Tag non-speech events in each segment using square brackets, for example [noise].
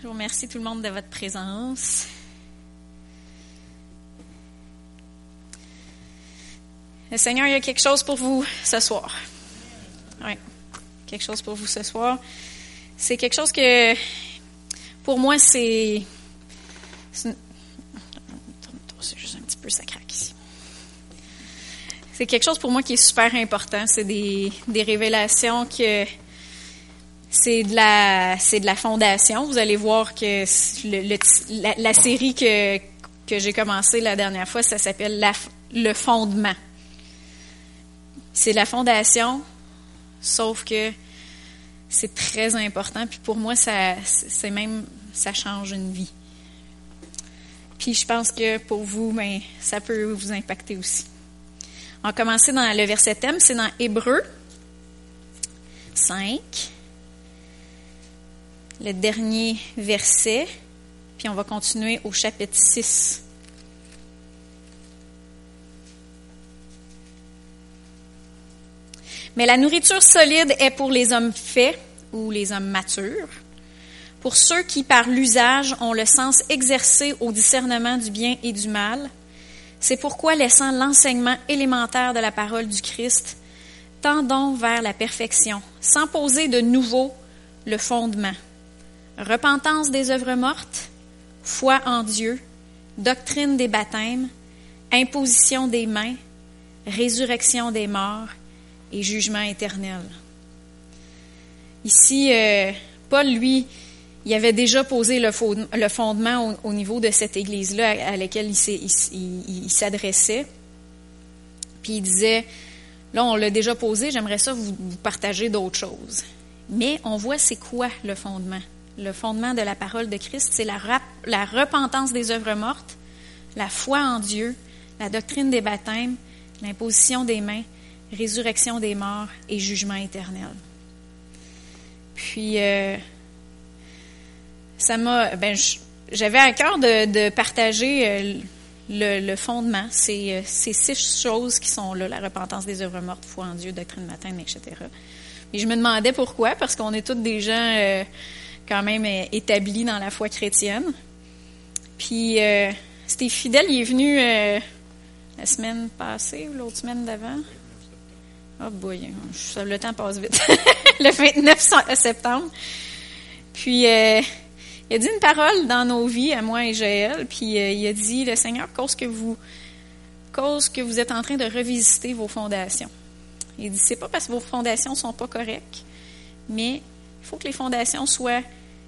Je vous remercie tout le monde de votre présence. Le Seigneur, il y a quelque chose pour vous ce soir. Oui, quelque chose pour vous ce soir. C'est quelque chose que, pour moi, c'est. C'est juste un petit peu, ça ici. C'est quelque chose pour moi qui est super important. C'est des, des révélations que c'est de la fondation. Vous allez voir que la, série que j'ai commencé la dernière fois, ça s'appelle le fondement. C'est la fondation, sauf que c'est très important. Puis pour moi, ça c'est même ça change une vie. Puis je pense que pour vous, ben, ça peut vous impacter aussi. On va commencer dans le verset thème, c'est dans Hébreu 5 le dernier verset, puis on va continuer au chapitre 6. Mais la nourriture solide est pour les hommes faits ou les hommes matures, pour ceux qui, par l'usage, ont le sens exercé au discernement du bien et du mal. C'est pourquoi, laissant l'enseignement élémentaire de la parole du Christ, tendons vers la perfection, sans poser de nouveau le fondement repentance des œuvres mortes, foi en Dieu, doctrine des baptêmes, imposition des mains, résurrection des morts et jugement éternel. Ici, euh, Paul, lui, il avait déjà posé le, fondement au, niveau de cette église-là à, laquelle il s'adressait. Puis il disait, là, on l'a déjà posé, j'aimerais ça vous, vous partager d'autres choses. Mais on voit c'est quoi le fondement le fondement de la parole de Christ, c'est la, repentance des œuvres mortes, la foi en Dieu, la doctrine des baptêmes, l'imposition des mains, résurrection des morts et jugement éternel. Puis, euh, ça m'a. Ben, j'avais à cœur de, partager euh, le, fondement, ces, euh, ces, six choses qui sont là la repentance des œuvres mortes, foi en Dieu, doctrine des baptêmes, etc. Mais je me demandais pourquoi, parce qu'on est tous des gens quand même euh, établi dans la foi chrétienne. Puis euh, c'était fidèle, il est venu euh, la semaine passée ou l'autre semaine d'avant. Oh boy, le temps passe vite. [laughs] le 29 septembre. Puis il a dit une parole dans nos vies, à moi et Joël, puis il a dit, le Seigneur, cause que vous, cause que vous êtes en train de revisiter vos fondations. Il dit, c'est pas parce que vos fondations sont pas correctes, mais il faut que les fondations soient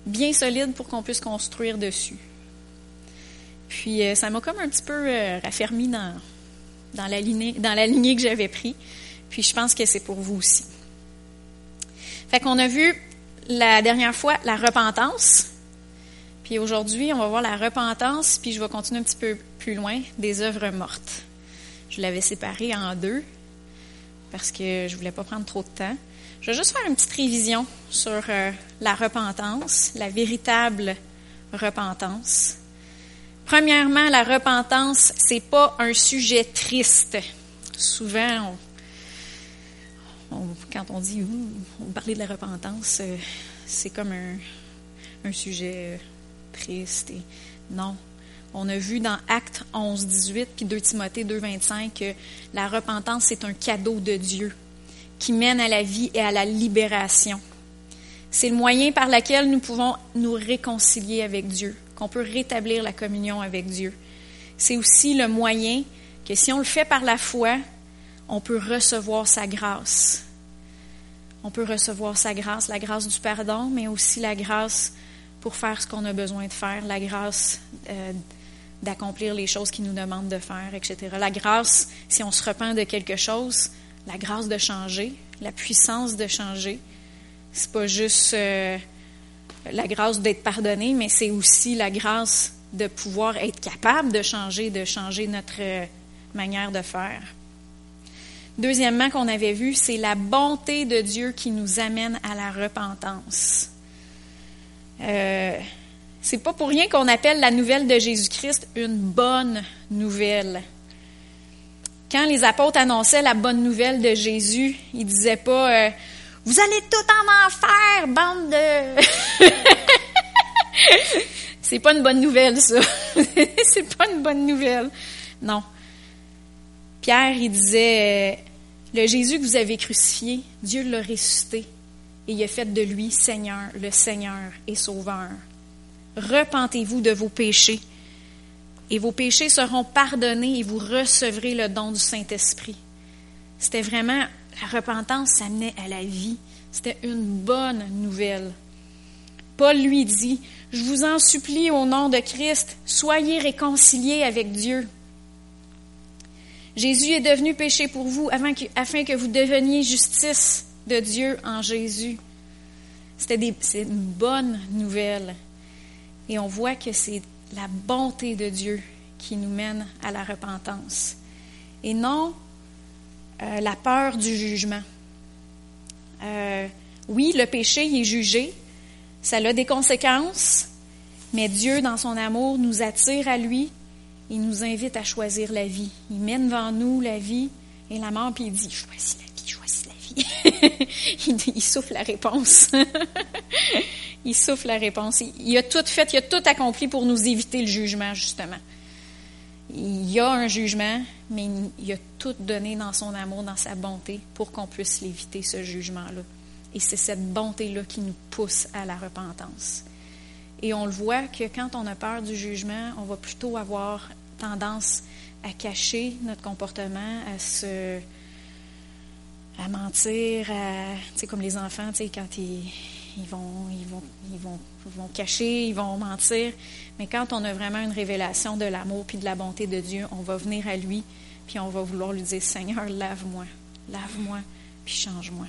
bien solide pour qu'on puisse construire dessus. Puis euh, ça m'a comme un petit peu euh, raffermi dans, dans, la lignée, que j'avais pris. Puis je pense que c'est pour vous aussi. Fait qu'on a vu la dernière fois la repentance. Puis aujourd'hui, on va voir la repentance, puis je vais continuer un petit peu plus loin, des œuvres mortes. Je l'avais séparé en deux parce que je voulais pas prendre trop de temps. Je vais juste faire une petite révision sur euh, la repentance, la véritable repentance. Premièrement, la repentance, c'est pas un sujet triste. Souvent, quand on dit on parler de la repentance, euh, c'est comme un, sujet euh, triste. Non, on a vu dans Actes 11, 18 puis 2 Timothée 2, 25 que la repentance, c'est un cadeau de Dieu qui mène à la vie et à la libération. C'est le moyen par lequel nous pouvons nous réconcilier avec Dieu, qu'on peut rétablir la communion avec Dieu. C'est aussi le moyen que si on le fait par la foi, on peut recevoir sa grâce. On peut recevoir sa grâce, la grâce du pardon, mais aussi la grâce pour faire ce qu'on a besoin de faire, la grâce euh, d'accomplir les choses qu'il nous demande de faire, etc. La grâce, si on se repent de quelque chose, la grâce de changer, la puissance de changer. C'est pas juste euh, la grâce d'être pardonné, mais c'est aussi la grâce de pouvoir être capable de changer, de changer notre euh, manière de faire. Deuxièmement, qu'on avait vu, c'est la bonté de Dieu qui nous amène à la repentance. Euh, c'est pas pour rien qu'on appelle la nouvelle de Jésus-Christ une bonne nouvelle. Quand les apôtres annonçaient la bonne nouvelle de Jésus, ils disaient pas euh, Vous allez tout en enfer, bande de. [laughs] c'est pas une bonne nouvelle, ça. [laughs] c'est pas une bonne nouvelle. Non. Pierre, il disait, euh, le Jésus que vous avez crucifié, Dieu l'a ressuscité et il a fait de lui Seigneur, le Seigneur et Sauveur. Repentez-vous de vos péchés et vos péchés seront pardonnés et vous recevrez le don du Saint-Esprit. C'était vraiment, la repentance, ça menait à la vie. C'était une bonne nouvelle. Paul lui dit, je vous en supplie au nom de Christ, soyez réconciliés avec Dieu. Jésus est devenu péché pour vous afin que, vous deveniez justice de Dieu en Jésus. C'était une bonne nouvelle. Et on voit que c'est la bonté de Dieu qui nous mène à la repentance. Et non euh, la peur du jugement. Euh, oui, le péché est jugé, ça a des conséquences, mais Dieu, dans son amour, nous attire à lui, il nous invite à choisir la vie. Il mène devant nous la vie et la mort, puis il dit, choisis la vie, choisis la vie. [laughs] il, il souffle la réponse. [laughs] il souffle la réponse. Il a tout fait, il a tout accompli pour nous éviter le jugement, justement. Il y a un jugement, mais il a tout donné dans son amour, dans sa bonté, pour qu'on puisse l'éviter, ce jugement-là. Et c'est cette bonté-là qui nous pousse à la repentance. Et on le voit que quand on a peur du jugement, on va plutôt avoir tendance à cacher notre comportement, à se à mentir, à, comme les enfants, quand ils, ils vont, ils vont, ils vont, vont cacher, ils vont mentir. Mais quand on a vraiment une révélation de l'amour puis de la bonté de Dieu, on va venir à lui puis on va vouloir lui dire Seigneur, lave-moi, lave-moi puis change-moi.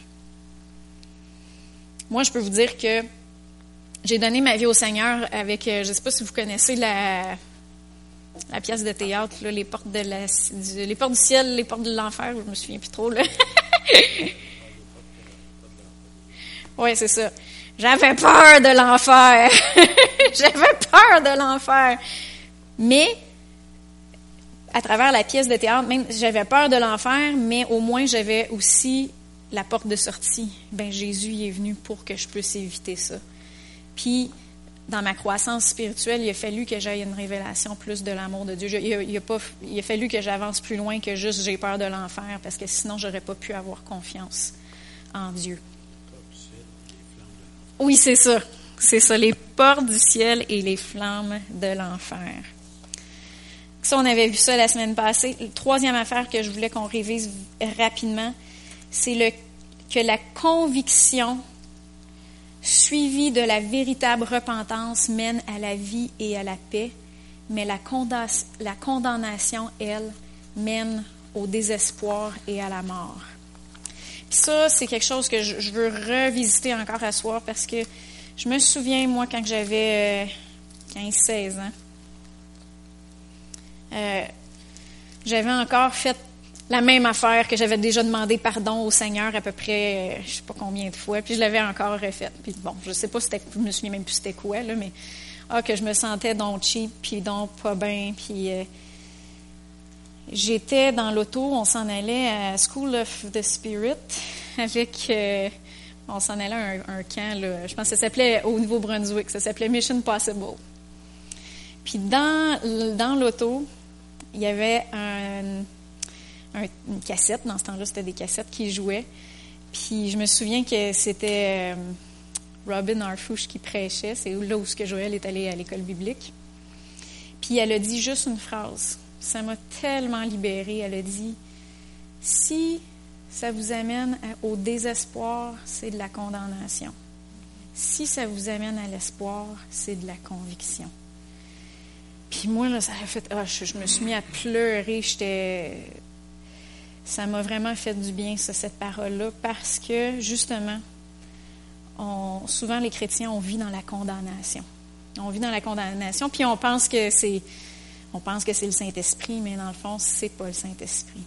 Moi, je peux vous dire que j'ai donné ma vie au Seigneur avec, euh, je ne sais pas si vous connaissez la, pièce de théâtre, les, portes de la, du, les portes du ciel, les portes de l'enfer, je me souviens plus trop. [laughs] oui, c'est ça. J'avais peur de l'enfer. [laughs] J'avais peur de l'enfer. Mais, à travers la pièce de théâtre, même j'avais peur de l'enfer, mais au moins j'avais aussi la porte de sortie. Ben Jésus est venu pour que je puisse éviter ça. Puis, dans ma croissance spirituelle, il a fallu que j'aille une révélation plus de l'amour de Dieu. Il a, pas, il a fallu que j'avance plus loin que juste j'ai peur de l'enfer, parce que sinon, j'aurais pas pu avoir confiance en Dieu. Oui, c'est ça. C'est ça, les portes du ciel et les flammes de l'enfer. Ça, on avait vu ça la semaine passée. La troisième affaire que je voulais qu'on révise rapidement, c'est que la conviction suivie de la véritable repentance mène à la vie et à la paix, mais la condamnation, elle, mène au désespoir et à la mort ça, c'est quelque chose que je, veux revisiter encore à soir parce que je me souviens, moi, quand j'avais 15-16 euh, ans, euh, j'avais encore fait la même affaire que j'avais déjà demandé pardon au Seigneur à peu près, je euh, je sais pas combien de fois, puis je l'avais encore refait. Puis bon, je sais pas, c'était, je me souviens même plus c'était quoi, là, mais ah, que je me sentais donc cheap, puis donc pas bien, puis J'étais dans l'auto, on s'en allait à School of the Spirit avec. Euh, on s'en allait à un, camp, là, je pense que ça s'appelait au Nouveau-Brunswick, ça s'appelait Mission Possible. Puis dans, dans l'auto, il y avait un, une cassette, dans ce temps-là, c'était des cassettes qui jouaient. Puis je me souviens que c'était euh, Robin Arfouche qui prêchait, c'est là où ce que Joël est allé à l'école biblique. Puis elle a dit juste une phrase ça m'a tellement libérée. Elle a dit, si ça vous amène au désespoir, c'est de la condamnation. Si ça vous amène à l'espoir, c'est de la conviction. Puis moi, là, ça a fait, ah, je, me suis mis à pleurer. J'étais, ça m'a vraiment fait du bien, ça, cette parole-là, parce que justement, souvent les chrétiens, on vit dans la condamnation. On vit dans la condamnation, puis on pense que c'est on pense que c'est le Saint-Esprit, mais dans le fond, c'est pas le Saint-Esprit.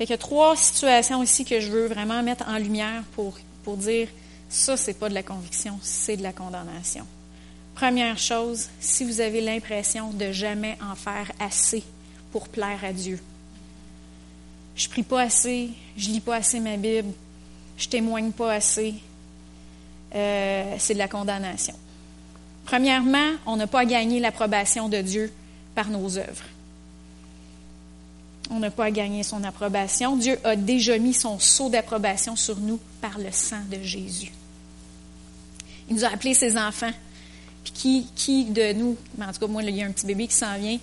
il y a trois situations ici que je veux vraiment mettre en lumière pour, pour dire ça, c'est pas de la conviction, c'est de la condamnation. Première chose, si vous avez l'impression de jamais en faire assez pour plaire à Dieu. Je prie pas assez, je lis pas assez ma Bible, je témoigne pas assez, euh, c'est de la condamnation. Premièrement, on n'a pas à gagner l'approbation de Dieu par nos œuvres. On n'a pas à gagner son approbation. Dieu a déjà mis son sceau d'approbation sur nous par le sang de Jésus. Il nous a appelés ses enfants. Puis qui, qui de nous, en tout cas moi, il y a un petit bébé qui s'en vient,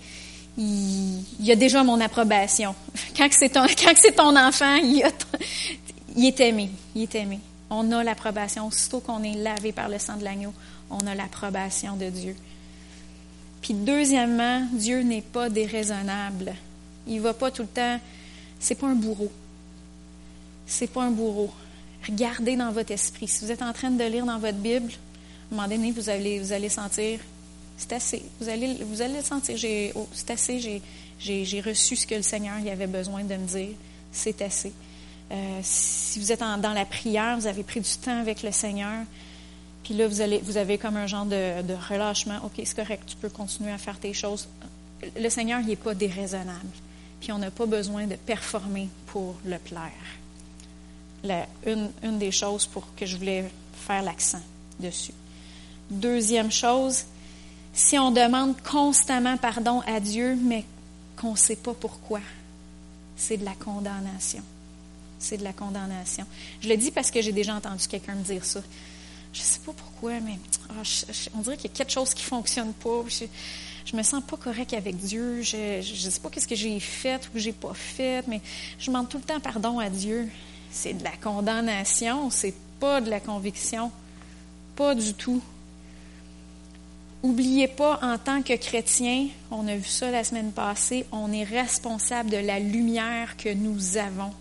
il, a déjà mon approbation. [laughs] Quand c'est ton, enfant, il, il est aimé. Il est aimé. On a l'approbation. Aussitôt qu'on est lavé par le sang de l'agneau, on a l'approbation de Dieu. Puis deuxièmement, Dieu n'est pas déraisonnable. Il va pas tout le temps. C'est pas un bourreau. C'est pas un bourreau. Regardez dans votre esprit. Si vous êtes en train de lire dans votre Bible, à un moment donné, vous allez, vous allez sentir, c'est assez. Vous allez, le sentir, j'ai, oh, c'est assez, j'ai, reçu ce que le Seigneur y avait besoin de me dire. C'est assez. Euh, si vous êtes dans la prière, vous avez pris du temps avec le Seigneur, puis là, vous, avez comme un genre de, relâchement. OK, c'est correct, tu peux continuer à faire tes choses. Le Seigneur, il n'est pas déraisonnable puis on n'a pas besoin de performer pour le plaire. La, une, une des choses pour que je voulais faire l'accent dessus. Deuxième chose, si on demande constamment pardon à Dieu, mais qu'on ne sait pas pourquoi, c'est de la condamnation. C'est de la condamnation. Je le dis parce que j'ai déjà entendu quelqu'un me dire ça. Je sais pas pourquoi, mais je, on dirait qu'il y a quelque chose qui ne fonctionne pas. Je, je me sens pas correct avec Dieu, je ne sais pas qu'est-ce que j'ai fait ou que j'ai pas fait, mais je demande tout le temps pardon à Dieu. C'est de la condamnation, c'est pas de la conviction, pas du tout. Oubliez pas, en tant que chrétien, on a vu ça la semaine passée, on est responsable de la lumière que nous avons.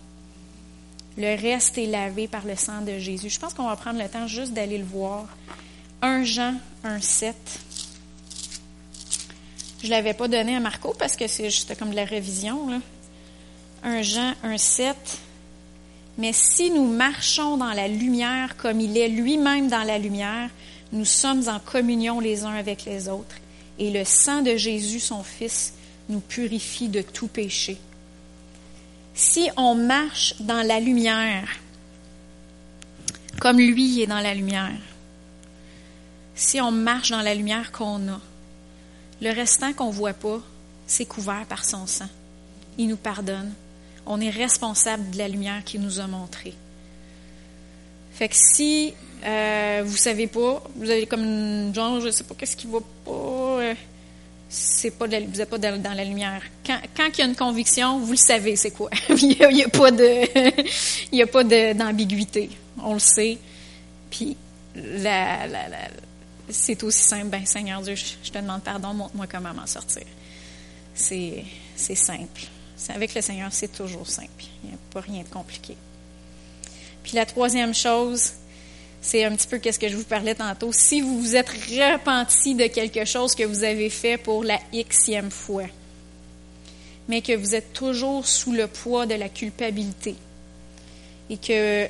Le reste est lavé par le sang de Jésus. Je pense qu'on va prendre le temps juste d'aller le voir. 1 Jean 1, 7. Je ne l'avais pas donné à Marco parce que c'était comme de la révision. Là. Un Jean, un 7. Mais si nous marchons dans la lumière comme il est lui-même dans la lumière, nous sommes en communion les uns avec les autres. Et le sang de Jésus, son Fils, nous purifie de tout péché. Si on marche dans la lumière, comme lui est dans la lumière, si on marche dans la lumière qu'on a, le restant qu'on ne voit pas, c'est couvert par son sang. Il nous pardonne. On est responsable de la lumière qu'il nous a montrée. Fait que si euh, vous savez pas, vous avez comme genre, je sais pas qu'est-ce qui va pas, euh, c'est pas vous n'êtes pas dans, la lumière. Quand, quand, il y a une conviction, vous le savez, c'est quoi? [laughs] il n'y [laughs] a, pas de, d'ambiguïté. On le sait. Puis la, la, c'est aussi simple. Ben, Seigneur Dieu, je te demande pardon, montre-moi comment m'en sortir. C'est simple. Avec le Seigneur, c'est toujours simple. Il n'y a pas rien de compliqué. Puis la troisième chose, c'est un petit peu qu'est-ce que je vous parlais tantôt. Si vous vous êtes repenti de quelque chose que vous avez fait pour la xème fois, mais que vous êtes toujours sous le poids de la culpabilité et que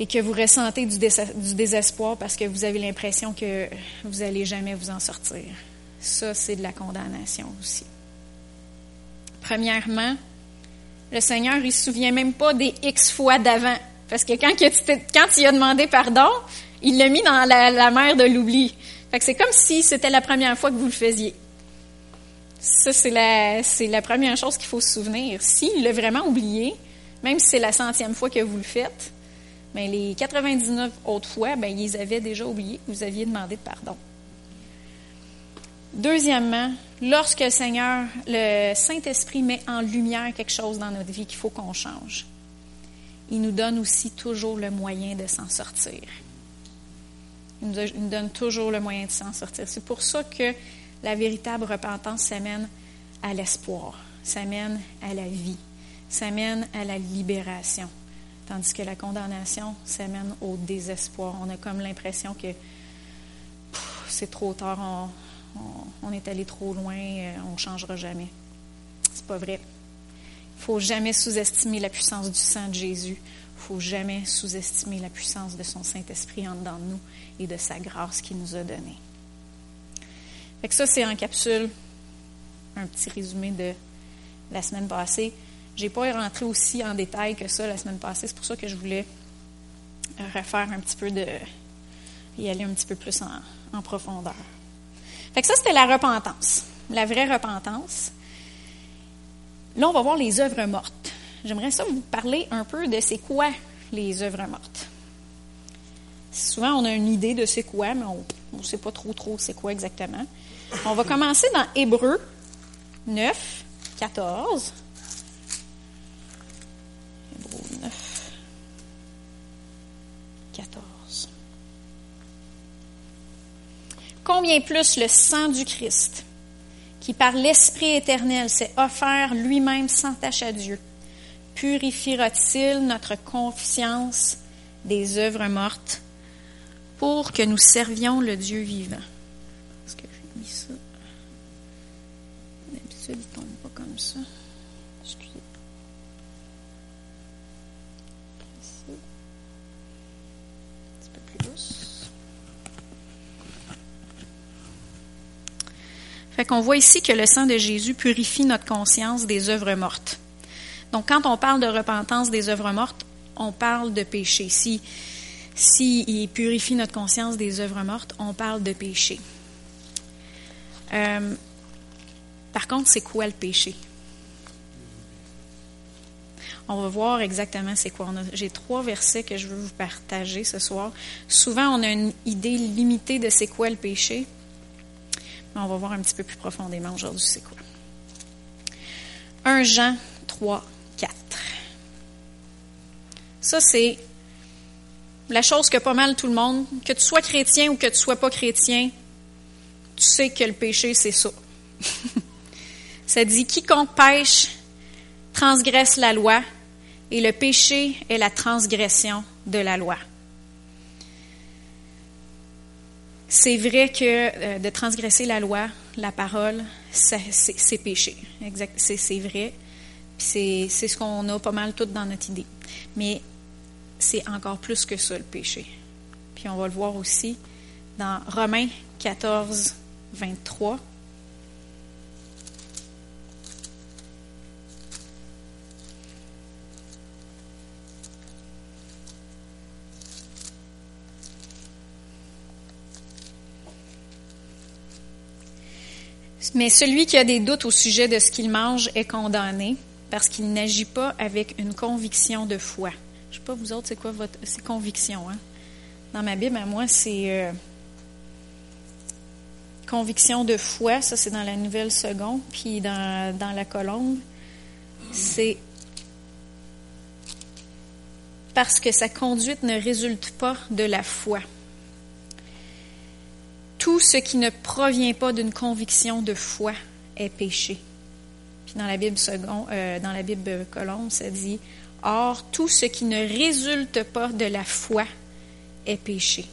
et que vous ressentez du, désespoir parce que vous avez l'impression que vous n'allez jamais vous en sortir. Ça, c'est de la condamnation aussi. Premièrement, le Seigneur, il ne se souvient même pas des X fois d'avant. Parce que quand, il a demandé pardon, il l'a mis dans la, mer de l'oubli. Fait que c'est comme si c'était la première fois que vous le faisiez. Ça, c'est la, première chose qu'il faut se souvenir. S'il l'a vraiment oublié, même si c'est la centième fois que vous le faites, mais les 99 autres fois, ben, ils avaient déjà oublié que vous aviez demandé de pardon. Deuxièmement, lorsque le Seigneur, le Saint-Esprit met en lumière quelque chose dans notre vie qu'il faut qu'on change, il nous donne aussi toujours le moyen de s'en sortir. Il nous, donne toujours le moyen de s'en sortir. C'est pour ça que la véritable repentance s'amène à l'espoir, s'amène à la vie, s'amène à la libération. Tandis que la condamnation s'amène au désespoir. On a comme l'impression que c'est trop tard, on, est allé trop loin, euh, on ne changera jamais. C'est pas vrai. Faut jamais sous-estimer la puissance du sang de Jésus. Faut jamais sous-estimer la puissance de son Saint-Esprit en dedans de nous et de sa grâce qu'il nous a donnée. Fait que ça, c'est en capsule un petit résumé de la semaine passée. J'ai pas rentré aussi en détail que ça la semaine passée. C'est pour ça que je voulais refaire un petit peu de, et aller un petit peu plus en, profondeur. Fait que ça, c'était la repentance, la vraie repentance. Là, on va voir les œuvres mortes. J'aimerais ça vous parler un peu de c'est quoi les œuvres mortes. Souvent, on a une idée de c'est quoi, mais on ne sait pas trop trop c'est quoi exactement. On va commencer dans Hébreu 9, 14. Hébreu 9, 14. Combien plus le sang du Christ, qui par l'Esprit éternel s'est offert lui-même sans tache à Dieu, purifiera-t-il notre conscience des œuvres mortes pour que nous servions le Dieu vivant? Est-ce que j'ai mis ça? D'habitude, il ne tombe pas comme ça. Excusez. Un petit peu plus douce. Fait qu'on voit ici que le sang de Jésus purifie notre conscience des œuvres mortes. Donc, quand on parle de repentance des œuvres mortes, on parle de péché. Si, si il purifie notre conscience des œuvres mortes, on parle de péché. Euh, par contre, c'est quoi le péché? On va voir exactement c'est quoi. J'ai trois versets que je veux vous partager ce soir. Souvent, on a une idée limitée de c'est quoi le péché, on va voir un petit peu plus profondément aujourd'hui c'est quoi. 1 Jean 3, 4. Ça, c'est la chose que pas mal tout le monde, que tu sois chrétien ou que tu sois pas chrétien, tu sais que le péché, c'est ça. [laughs] ça dit, quiconque pêche transgresse la loi, et le péché est la transgression de la loi. C'est vrai que euh, de transgresser la loi, la parole, c'est péché. C'est vrai. C'est ce qu'on a pas mal tout dans notre idée. Mais c'est encore plus que ça, le péché. Puis on va le voir aussi dans Romains 14, 23. Mais celui qui a des doutes au sujet de ce qu'il mange est condamné parce qu'il n'agit pas avec une conviction de foi. Je ne sais pas, vous autres, c'est quoi votre conviction? Hein? Dans ma Bible, à moi, c'est euh, conviction de foi, ça c'est dans la nouvelle seconde, puis dans, dans la colombe, c'est parce que sa conduite ne résulte pas de la foi. Tout ce qui ne provient pas d'une conviction de foi est péché dans la Bible second, euh, dans la Bible colombe, ça dit Or, tout ce qui ne résulte pas de la foi est péché.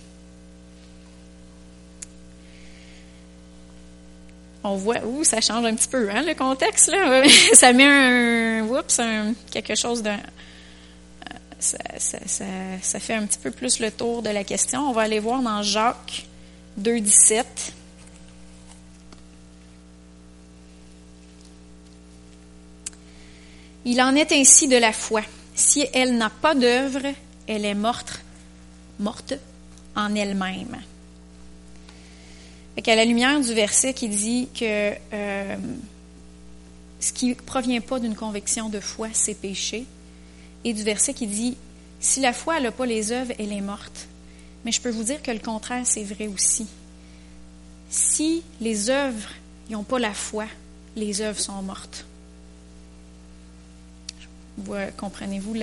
On voit, ouh, ça change un petit peu, hein, le contexte, [laughs] ça met un, oups, quelque chose d'un, euh, ça, fait un petit peu plus le tour de la question. On va aller voir dans Jacques 2, 17. Il en est ainsi de la foi. Si elle n'a pas d'œuvre, elle est morte, morte en elle-même. À la lumière du verset qui dit que euh, ce qui ne provient pas d'une conviction de foi, c'est péché, et du verset qui dit si la foi n'a pas les œuvres, elle est morte. Mais je peux vous dire que le contraire, c'est vrai aussi. Si les œuvres n'ont pas la foi, les œuvres sont mortes comprenez-vous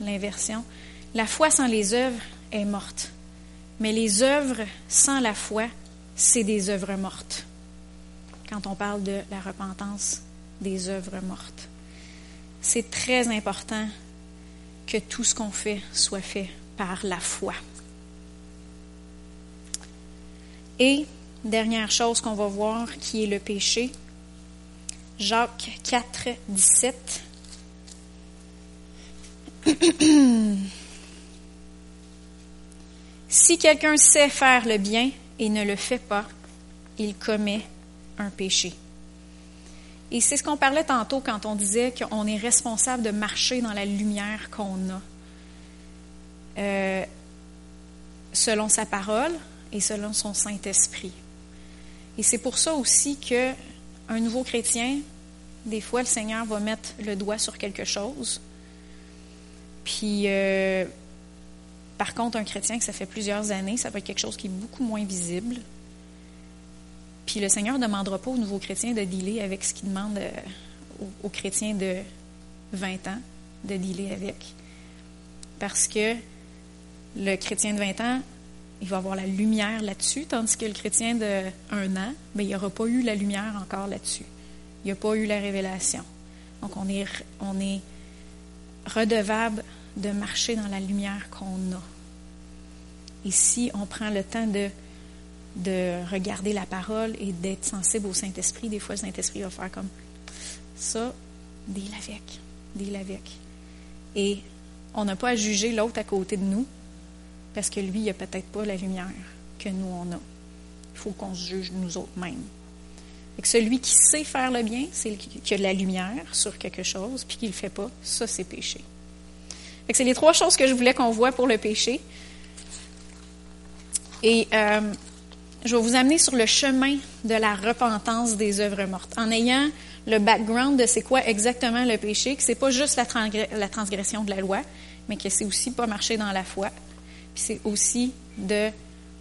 l'inversion? La foi sans les œuvres est morte. Mais les œuvres sans la foi, c'est des œuvres mortes. Quand on parle de la repentance des œuvres mortes. C'est très important que tout ce qu'on fait soit fait par la foi. Et, dernière chose qu'on va voir, qui est le péché, Jacques 4, 17. [clears throat] si quelqu'un sait faire le bien et ne le fait pas, il commet un péché. Et c'est ce qu'on parlait tantôt quand on disait qu'on est responsable de marcher dans la lumière qu'on a. Euh, selon sa parole, et selon son Saint-Esprit. Et c'est pour ça aussi que un nouveau chrétien, des fois, le Seigneur va mettre le doigt sur quelque chose. Puis, euh, par contre, un chrétien que ça fait plusieurs années, ça va être quelque chose qui est beaucoup moins visible. Puis le Seigneur ne demandera pas aux nouveaux chrétiens de dealer avec ce qu'il demande euh, aux, aux chrétiens de 20 ans de dealer avec. Parce que le chrétien de 20 ans, il va avoir la lumière là-dessus, tandis que le chrétien de un an, bien, il n'aura pas eu la lumière encore là-dessus. Il n'y a pas eu la révélation. Donc, on est, on est redevable de marcher dans la lumière qu'on a. Et si on prend le temps de, de regarder la parole et d'être sensible au Saint-Esprit, des fois, le Saint-Esprit va faire comme ça, deal avec, deal avec. Et on n'a pas à juger l'autre à côté de nous, parce que lui, il n'a peut-être pas la lumière que nous, on a. Il faut qu'on se juge nous autres mêmes. Et celui qui sait faire le bien, c'est qui a de la lumière sur quelque chose, puis qui ne le fait pas, ça, c'est péché. C'est les trois choses que je voulais qu'on voit pour le péché. Et euh, je vais vous amener sur le chemin de la repentance des œuvres mortes, en ayant le background de c'est quoi exactement le péché, que c'est pas juste la, la transgression de la loi, mais que c'est aussi pas marcher dans la foi, c'est aussi de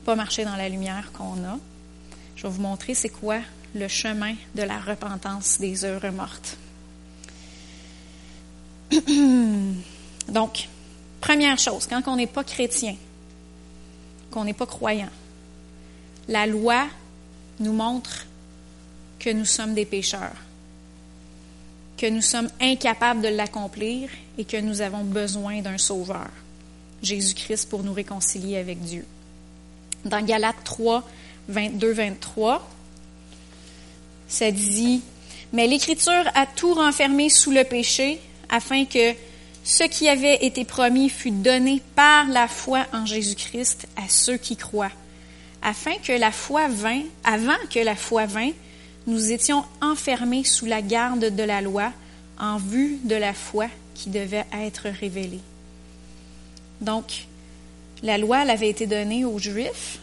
pas marcher dans la lumière qu'on a. Je vais vous montrer c'est quoi le chemin de la repentance des œuvres mortes. [clears throat] Donc, première chose, quand on n'est pas chrétien, qu'on n'est pas croyant, la loi nous montre que nous sommes des pécheurs, que nous sommes incapables de l'accomplir et que nous avons besoin d'un sauveur, Jésus-Christ, pour nous réconcilier avec Dieu. Dans Galates 3, 22, 23, ça dit, Mais l'Écriture a tout renfermé sous le péché, afin que ce qui avait été promis fût donné par la foi en Jésus-Christ à ceux qui croient, afin que la foi vint, avant que la foi vint, nous étions enfermés sous la garde de la loi en vue de la foi qui devait être révélée. Donc, la loi elle avait été donnée aux Juifs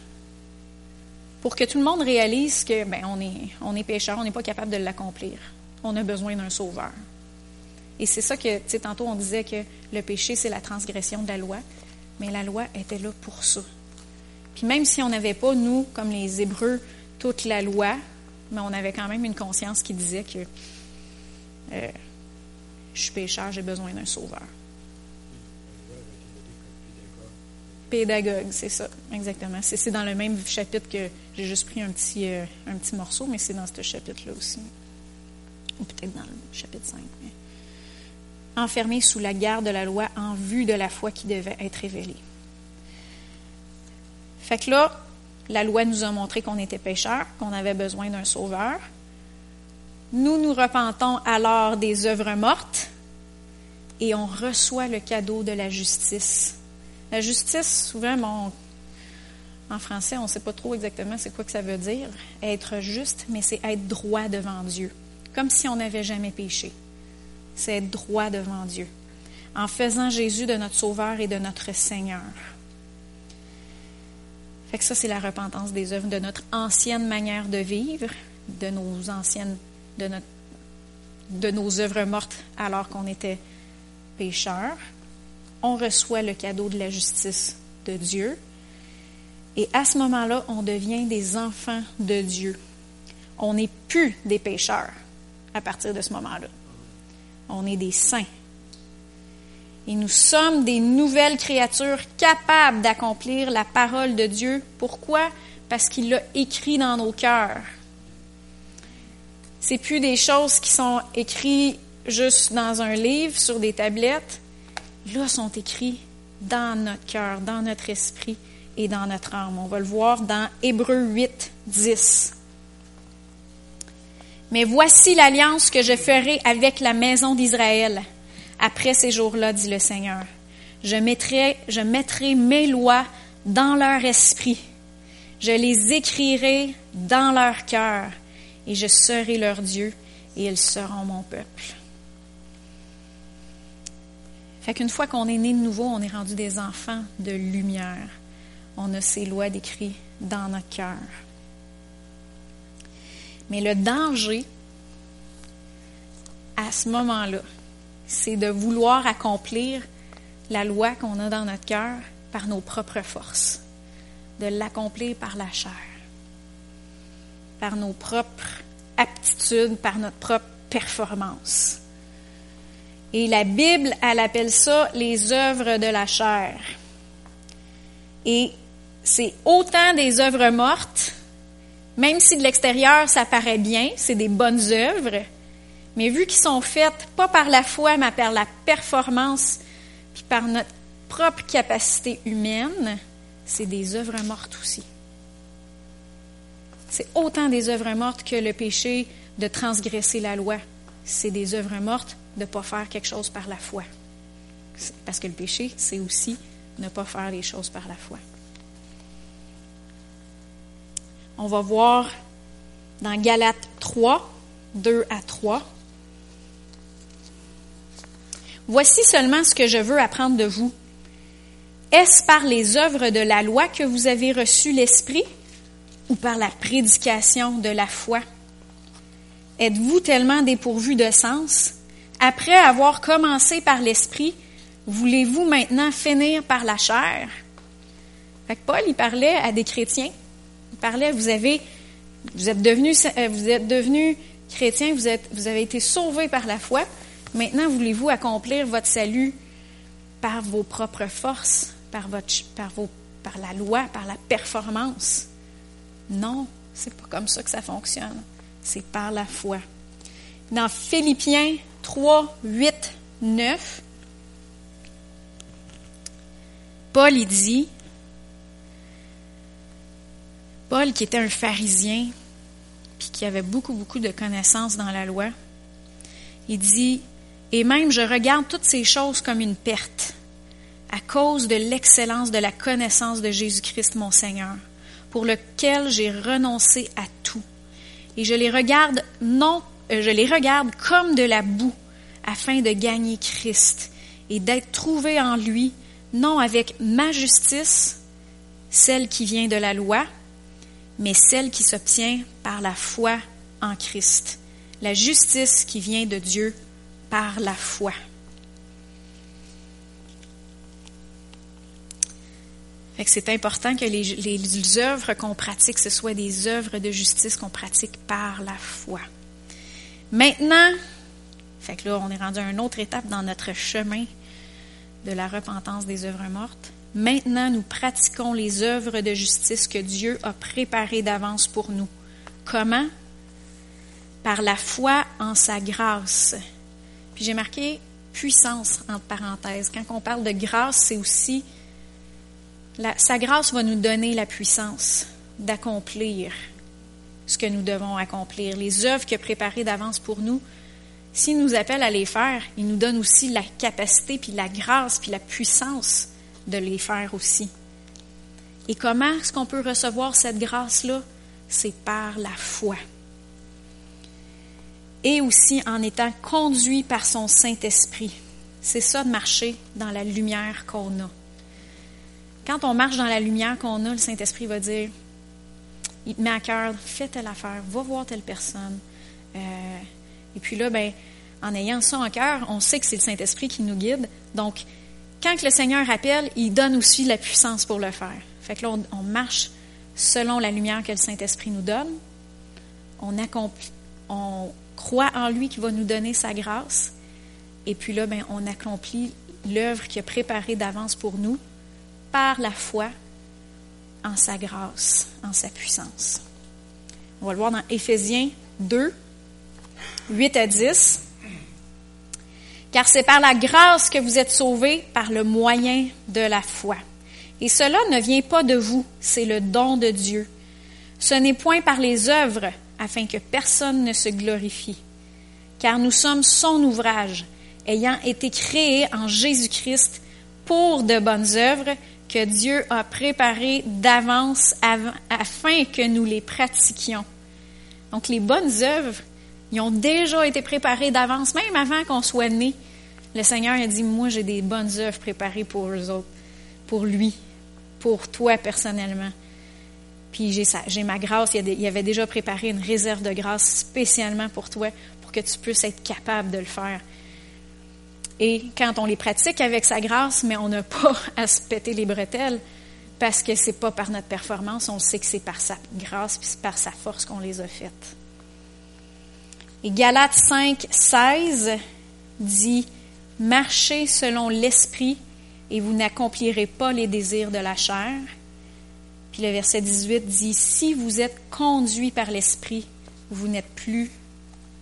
pour que tout le monde réalise que ben, on est, on pécheur, on n'est pas capable de l'accomplir. On a besoin d'un sauveur. Et c'est ça que, tu sais, tantôt on disait que le péché, c'est la transgression de la loi, mais la loi était là pour ça. Puis même si on n'avait pas, nous, comme les Hébreux, toute la loi, mais on avait quand même une conscience qui disait que euh, je suis pécheur, j'ai besoin d'un sauveur. Pédagogue, c'est ça, exactement. C'est dans le même chapitre que j'ai juste pris un petit, euh, un petit morceau, mais c'est dans ce chapitre-là aussi. Ou peut-être dans le chapitre 5. Enfermé sous la garde de la loi en vue de la foi qui devait être révélée. Fait que là, la loi nous a montré qu'on était pécheurs, qu'on avait besoin d'un sauveur. Nous nous repentons alors des œuvres mortes et on reçoit le cadeau de la justice la justice, souvent, en français, on ne sait pas trop exactement c'est quoi que ça veut dire. Être juste, mais c'est être droit devant Dieu, comme si on n'avait jamais péché. C'est être droit devant Dieu, en faisant Jésus de notre Sauveur et de notre Seigneur. Fait que ça, c'est la repentance des œuvres de notre ancienne manière de vivre, de nos anciennes, de, notre, de nos œuvres mortes alors qu'on était pécheurs on reçoit le cadeau de la justice de Dieu. Et à ce moment-là, on devient des enfants de Dieu. On n'est plus des pécheurs à partir de ce moment-là. On est des saints. Et nous sommes des nouvelles créatures capables d'accomplir la parole de Dieu. Pourquoi? Parce qu'il l'a écrit dans nos cœurs. C'est plus des choses qui sont écrites juste dans un livre, sur des tablettes là sont écrits dans notre cœur, dans notre esprit et dans notre âme. On va le voir dans Hébreux 8, 10. Mais voici l'alliance que je ferai avec la maison d'Israël après ces jours-là, dit le Seigneur. Je mettrai, je mettrai mes lois dans leur esprit. Je les écrirai dans leur cœur et je serai leur Dieu et ils seront mon peuple. Fait qu'une fois qu'on est né de nouveau, on est rendu des enfants de lumière. On a ces lois décrites dans notre cœur. Mais le danger, à ce moment-là, c'est de vouloir accomplir la loi qu'on a dans notre cœur par nos propres forces, de l'accomplir par la chair, par nos propres aptitudes, par notre propre performance. Et la Bible, elle appelle ça les œuvres de la chair. Et c'est autant des œuvres mortes, même si de l'extérieur ça paraît bien, c'est des bonnes œuvres, mais vu qu'ils sont faites pas par la foi, mais par la performance, puis par notre propre capacité humaine, c'est des œuvres mortes aussi. C'est autant des œuvres mortes que le péché de transgresser la loi. C'est des œuvres mortes de ne pas faire quelque chose par la foi. Parce que le péché, c'est aussi ne pas faire les choses par la foi. On va voir dans Galates 3, 2 à 3. Voici seulement ce que je veux apprendre de vous. Est-ce par les œuvres de la loi que vous avez reçu l'Esprit ou par la prédication de la foi? Êtes-vous tellement dépourvu de sens? Après avoir commencé par l'Esprit, voulez-vous maintenant finir par la chair? Fait Paul, il parlait à des chrétiens. Il parlait, vous avez, vous êtes devenus, euh, vous êtes chrétiens, vous, êtes, vous avez été sauvés par la foi. Maintenant, voulez-vous accomplir votre salut par vos propres forces, par, votre, par, vos, par la loi, par la performance? Non, c'est pas comme ça que ça fonctionne. C'est par la foi. Dans Philippiens 3, 8, 9, Paul il dit, Paul qui était un pharisien, puis qui avait beaucoup, beaucoup de connaissances dans la loi, il dit, et même je regarde toutes ces choses comme une perte à cause de l'excellence de la connaissance de Jésus-Christ mon Seigneur, pour lequel j'ai renoncé à tout. Et je les regarde non, euh, je les regarde comme de la boue afin de gagner Christ et d'être trouvé en lui, non avec ma justice, celle qui vient de la loi, mais celle qui s'obtient par la foi en Christ, la justice qui vient de Dieu par la foi. C'est important que les, les œuvres qu'on pratique, ce soient des œuvres de justice qu'on pratique par la foi. Maintenant, fait que on est rendu à une autre étape dans notre chemin de la repentance des œuvres mortes. Maintenant, nous pratiquons les œuvres de justice que Dieu a préparées d'avance pour nous. Comment? Par la foi en sa grâce. Puis j'ai marqué puissance entre parenthèses. Quand on parle de grâce, c'est aussi sa grâce va nous donner la puissance d'accomplir ce que nous devons accomplir. Les œuvres qu'il a d'avance pour nous, s'il nous appelle à les faire, il nous donne aussi la capacité, puis la grâce, puis la puissance de les faire aussi. Et comment est-ce qu'on peut recevoir cette grâce-là? C'est par la foi. Et aussi en étant conduit par son Saint-Esprit. C'est ça de marcher dans la lumière qu'on a. Quand on marche dans la lumière qu'on a, le Saint-Esprit va dire, il te met à cœur, fais telle affaire, va voir telle personne. Euh, et puis là, ben, en ayant ça en cœur, on sait que c'est le Saint-Esprit qui nous guide. Donc, quand le Seigneur appelle, il donne aussi la puissance pour le faire. Fait que là, on, marche selon la lumière que le Saint-Esprit nous donne. On, croit en lui qui va nous donner sa grâce. Et puis là, ben, on accomplit l'œuvre qu'il a préparée d'avance pour nous par la foi en sa grâce, en sa puissance. On va le voir dans Éphésiens 2, 8 à 10 car c'est par la grâce que vous êtes sauvés par le moyen de la foi. Et cela ne vient pas de vous, c'est le don de Dieu. Ce n'est point par les œuvres, afin que personne ne se glorifie. Car nous sommes son ouvrage, ayant été créés en Jésus-Christ pour de bonnes œuvres que Dieu a préparées d'avance afin que nous les pratiquions. Donc les bonnes œuvres, ils ont déjà été préparés d'avance, même avant qu'on soit né. Le Seigneur a dit, moi j'ai des bonnes œuvres préparées pour eux autres, pour lui, pour toi personnellement. Puis j'ai, j'ai ma grâce. Il y avait déjà préparé une réserve de grâce spécialement pour toi, pour que tu puisses être capable de le faire. Et quand on les pratique avec sa grâce, mais on n'a pas [laughs] à se péter les bretelles parce que c'est pas par notre performance, on sait que c'est par sa grâce puis par sa force qu'on les a faites. Et Galates 5, 16 dit Marchez selon l'esprit et vous n'accomplirez pas les désirs de la chair. Puis le verset 18 dit Si vous êtes conduit par l'esprit, vous n'êtes plus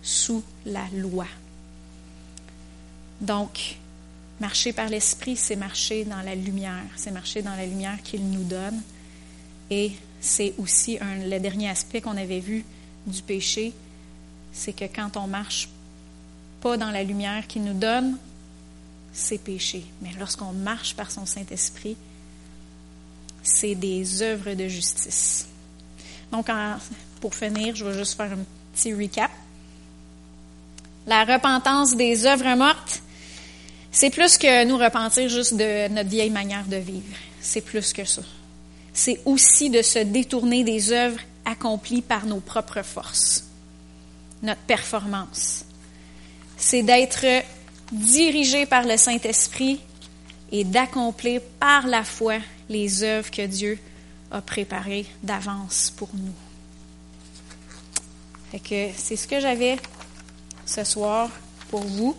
sous la loi. Donc, marcher par l'esprit, c'est marcher dans la lumière, c'est marcher dans la lumière qu'il nous donne. Et c'est aussi le dernier aspect qu'on avait vu du péché, c'est que quand on marche pas dans la lumière qu'il nous donne, c'est péché. Mais lorsqu'on marche par son Saint-Esprit, c'est des œuvres de justice. Donc, pour finir, je vais juste faire un petit recap. La repentance des œuvres mortes, c'est plus que nous repentir juste de notre vieille manière de vivre. C'est plus que ça. C'est aussi de se détourner des œuvres accomplies par nos propres forces, notre performance. C'est d'être dirigé par le Saint-Esprit et d'accomplir par la foi les œuvres que Dieu a préparées d'avance pour nous. Fait que c'est ce que j'avais ce soir pour vous.